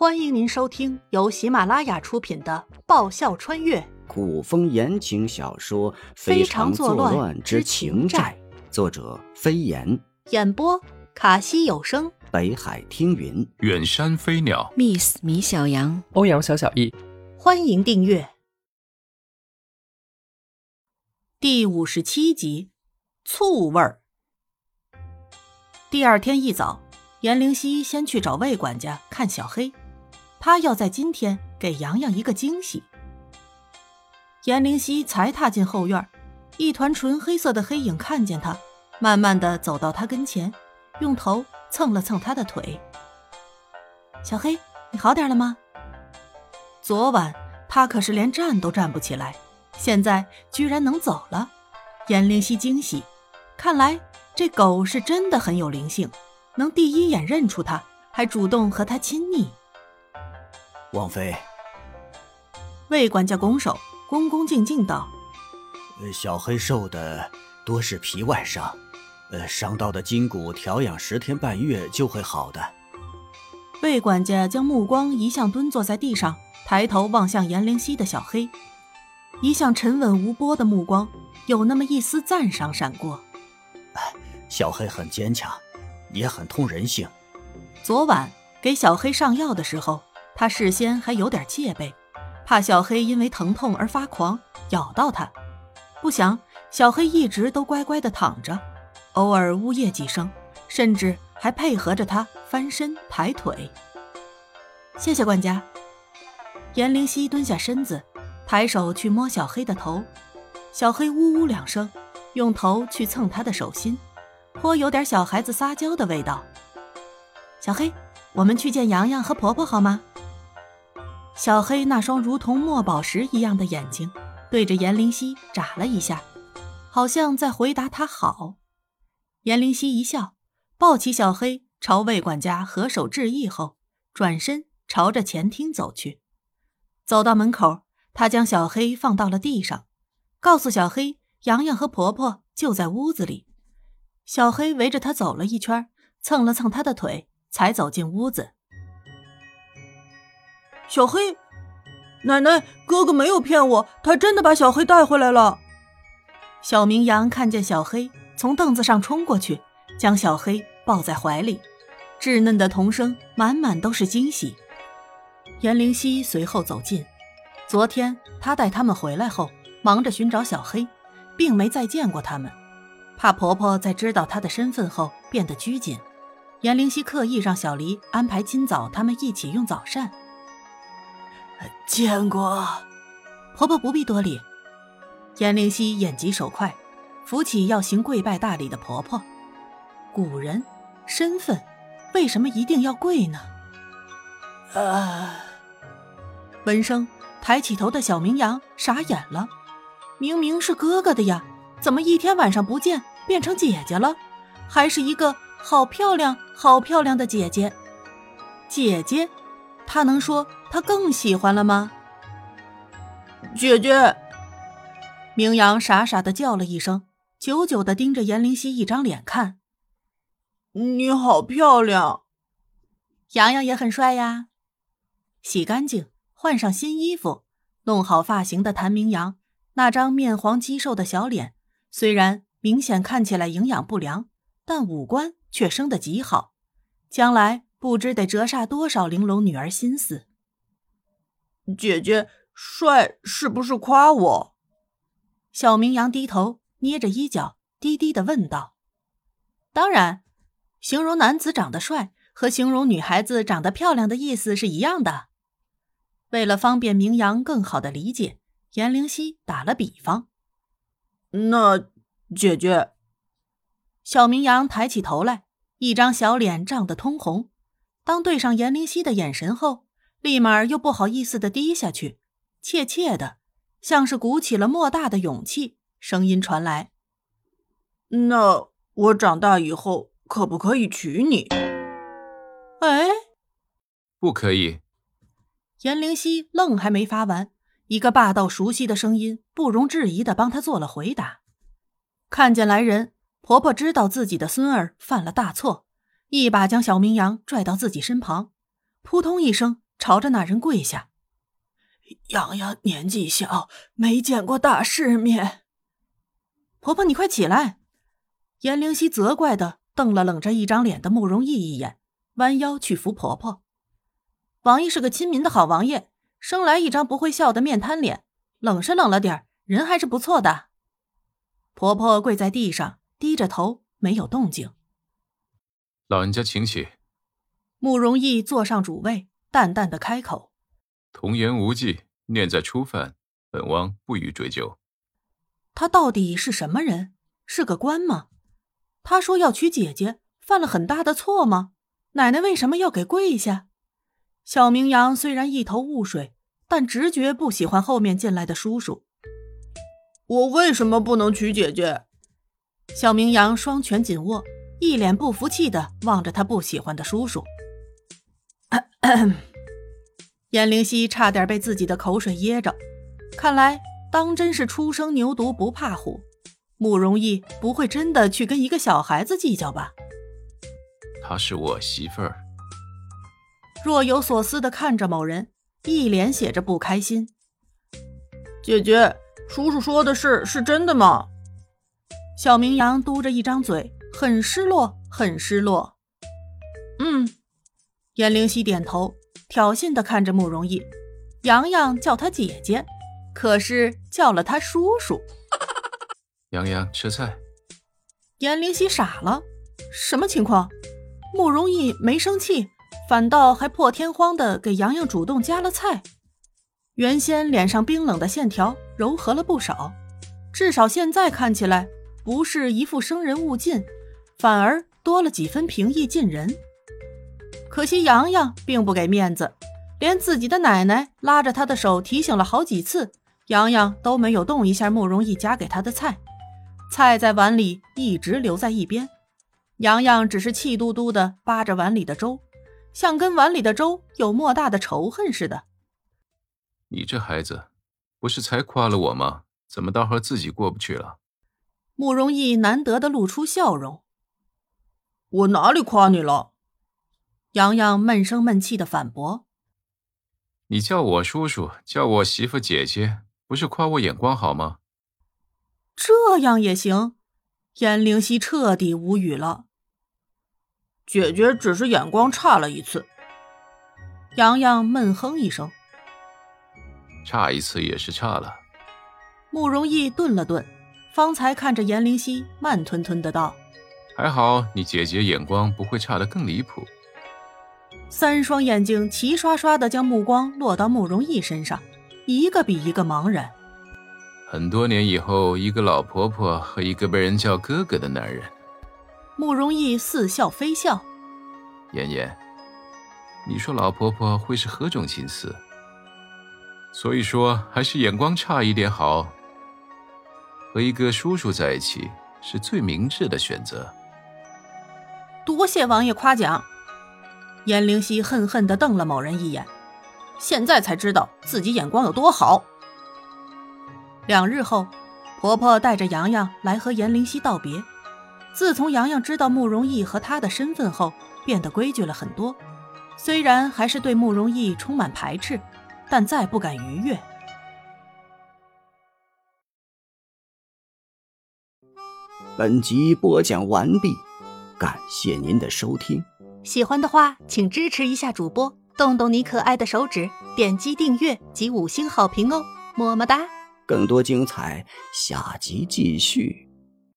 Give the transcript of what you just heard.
欢迎您收听由喜马拉雅出品的《爆笑穿越古风言情小说《非常作乱之情债》，作者飞檐，演播卡西有声，北海听云，远山飞鸟，Miss 米小羊，欧阳小小易。欢迎订阅第五十七集《醋味儿》。第二天一早，颜灵溪先去找魏管家看小黑。他要在今天给洋洋一个惊喜。颜灵溪才踏进后院，一团纯黑色的黑影看见他，慢慢的走到他跟前，用头蹭了蹭他的腿。小黑，你好点了吗？昨晚他可是连站都站不起来，现在居然能走了。颜灵溪惊喜，看来这狗是真的很有灵性，能第一眼认出他，还主动和他亲昵。王妃，魏管家拱手，恭恭敬敬道：“小黑受的多是皮外伤，呃，伤到的筋骨调养十天半月就会好的。”魏管家将目光移向蹲坐在地上，抬头望向颜灵溪的小黑，一向沉稳无波的目光有那么一丝赞赏闪过。小黑很坚强，也很通人性。昨晚给小黑上药的时候。他事先还有点戒备，怕小黑因为疼痛而发狂咬到他。不想小黑一直都乖乖的躺着，偶尔呜咽几声，甚至还配合着他翻身抬腿。谢谢管家。颜灵溪蹲下身子，抬手去摸小黑的头。小黑呜呜两声，用头去蹭他的手心，颇有点小孩子撒娇的味道。小黑，我们去见洋洋和婆婆好吗？小黑那双如同墨宝石一样的眼睛，对着颜灵溪眨了一下，好像在回答他好。颜灵溪一笑，抱起小黑，朝魏管家合手致意后，转身朝着前厅走去。走到门口，他将小黑放到了地上，告诉小黑：“洋洋和婆婆就在屋子里。”小黑围着他走了一圈，蹭了蹭他的腿，才走进屋子。小黑，奶奶，哥哥没有骗我，他真的把小黑带回来了。小明阳看见小黑，从凳子上冲过去，将小黑抱在怀里，稚嫩的童声满满都是惊喜。颜灵溪随后走近，昨天他带他们回来后，忙着寻找小黑，并没再见过他们，怕婆婆在知道他的身份后变得拘谨。颜灵溪刻意让小黎安排今早他们一起用早膳。见过，婆婆不必多礼。颜灵溪眼疾手快，扶起要行跪拜大礼的婆婆。古人，身份，为什么一定要跪呢？啊！闻声，抬起头的小明阳傻眼了。明明是哥哥的呀，怎么一天晚上不见变成姐姐了？还是一个好漂亮、好漂亮的姐姐。姐姐，他能说？他更喜欢了吗？姐姐，明阳傻傻的叫了一声，久久的盯着严灵溪一张脸看。你好漂亮，洋洋也很帅呀。洗干净，换上新衣服，弄好发型的谭明阳，那张面黄肌瘦的小脸，虽然明显看起来营养不良，但五官却生得极好，将来不知得折煞多少玲珑女儿心思。姐姐帅是不是夸我？小明阳低头捏着衣角，低低的问道：“当然，形容男子长得帅和形容女孩子长得漂亮的意思是一样的。”为了方便明阳更好的理解，颜灵溪打了比方：“那姐姐。”小明阳抬起头来，一张小脸涨得通红。当对上颜灵溪的眼神后。立马又不好意思的低下去，怯怯的，像是鼓起了莫大的勇气。声音传来：“那我长大以后可不可以娶你？”哎，不可以。颜灵溪愣还没发完，一个霸道熟悉的声音不容置疑的帮他做了回答。看见来人，婆婆知道自己的孙儿犯了大错，一把将小明羊拽到自己身旁，扑通一声。朝着那人跪下。洋洋年纪小，没见过大世面。婆婆，你快起来！颜灵溪责怪的瞪了冷着一张脸的慕容易一眼，弯腰去扶婆婆。王毅是个亲民的好王爷，生来一张不会笑的面瘫脸，冷是冷了点人还是不错的。婆婆跪在地上，低着头，没有动静。老人家请起。慕容易坐上主位，淡淡的开口：“童言无忌，念在初犯，本王不予追究。”他到底是什么人？是个官吗？他说要娶姐姐，犯了很大的错吗？奶奶为什么要给跪下？小明阳虽然一头雾水，但直觉不喜欢后面进来的叔叔。我为什么不能娶姐姐？小明阳双拳紧握，一脸不服气的望着他不喜欢的叔叔。颜灵溪差点被自己的口水噎着，看来当真是初生牛犊不怕虎。慕容易不会真的去跟一个小孩子计较吧？她是我媳妇儿。若有所思的看着某人，一脸写着不开心。姐姐，叔叔说的是是真的吗？小明阳嘟着一张嘴，很失落，很失落。嗯，颜灵溪点头，挑衅的看着慕容逸。洋洋叫他姐姐，可是叫了他叔叔。洋洋吃菜。颜灵溪傻了，什么情况？慕容逸没生气。反倒还破天荒的给洋洋主动夹了菜，原先脸上冰冷的线条柔和了不少，至少现在看起来不是一副生人勿近，反而多了几分平易近人。可惜洋洋并不给面子，连自己的奶奶拉着他的手提醒了好几次，洋洋都没有动一下慕容易夹给他的菜，菜在碗里一直留在一边，洋洋只是气嘟嘟的扒着碗里的粥。像跟碗里的粥有莫大的仇恨似的。你这孩子，不是才夸了我吗？怎么倒和自己过不去了？慕容易难得的露出笑容。我哪里夸你了？洋洋闷声闷气的反驳。你叫我叔叔，叫我媳妇姐姐，不是夸我眼光好吗？这样也行？颜灵溪彻底无语了。姐姐只是眼光差了一次。洋洋闷哼一声，差一次也是差了。慕容易顿了顿，方才看着颜灵溪，慢吞吞的道：“还好你姐姐眼光不会差得更离谱。”三双眼睛齐刷刷的将目光落到慕容逸身上，一个比一个茫然。很多年以后，一个老婆婆和一个被人叫哥哥的男人。慕容逸似笑非笑，妍妍，你说老婆婆会是何种心思？所以说还是眼光差一点好。和一个叔叔在一起是最明智的选择。多谢王爷夸奖。颜灵溪恨恨地瞪了某人一眼，现在才知道自己眼光有多好。两日后，婆婆带着洋洋来和颜灵溪道别。自从洋洋知道慕容易和他的身份后，变得规矩了很多。虽然还是对慕容易充满排斥，但再不敢逾越。本集播讲完毕，感谢您的收听。喜欢的话，请支持一下主播，动动你可爱的手指，点击订阅及五星好评哦，么么哒！更多精彩，下集继续。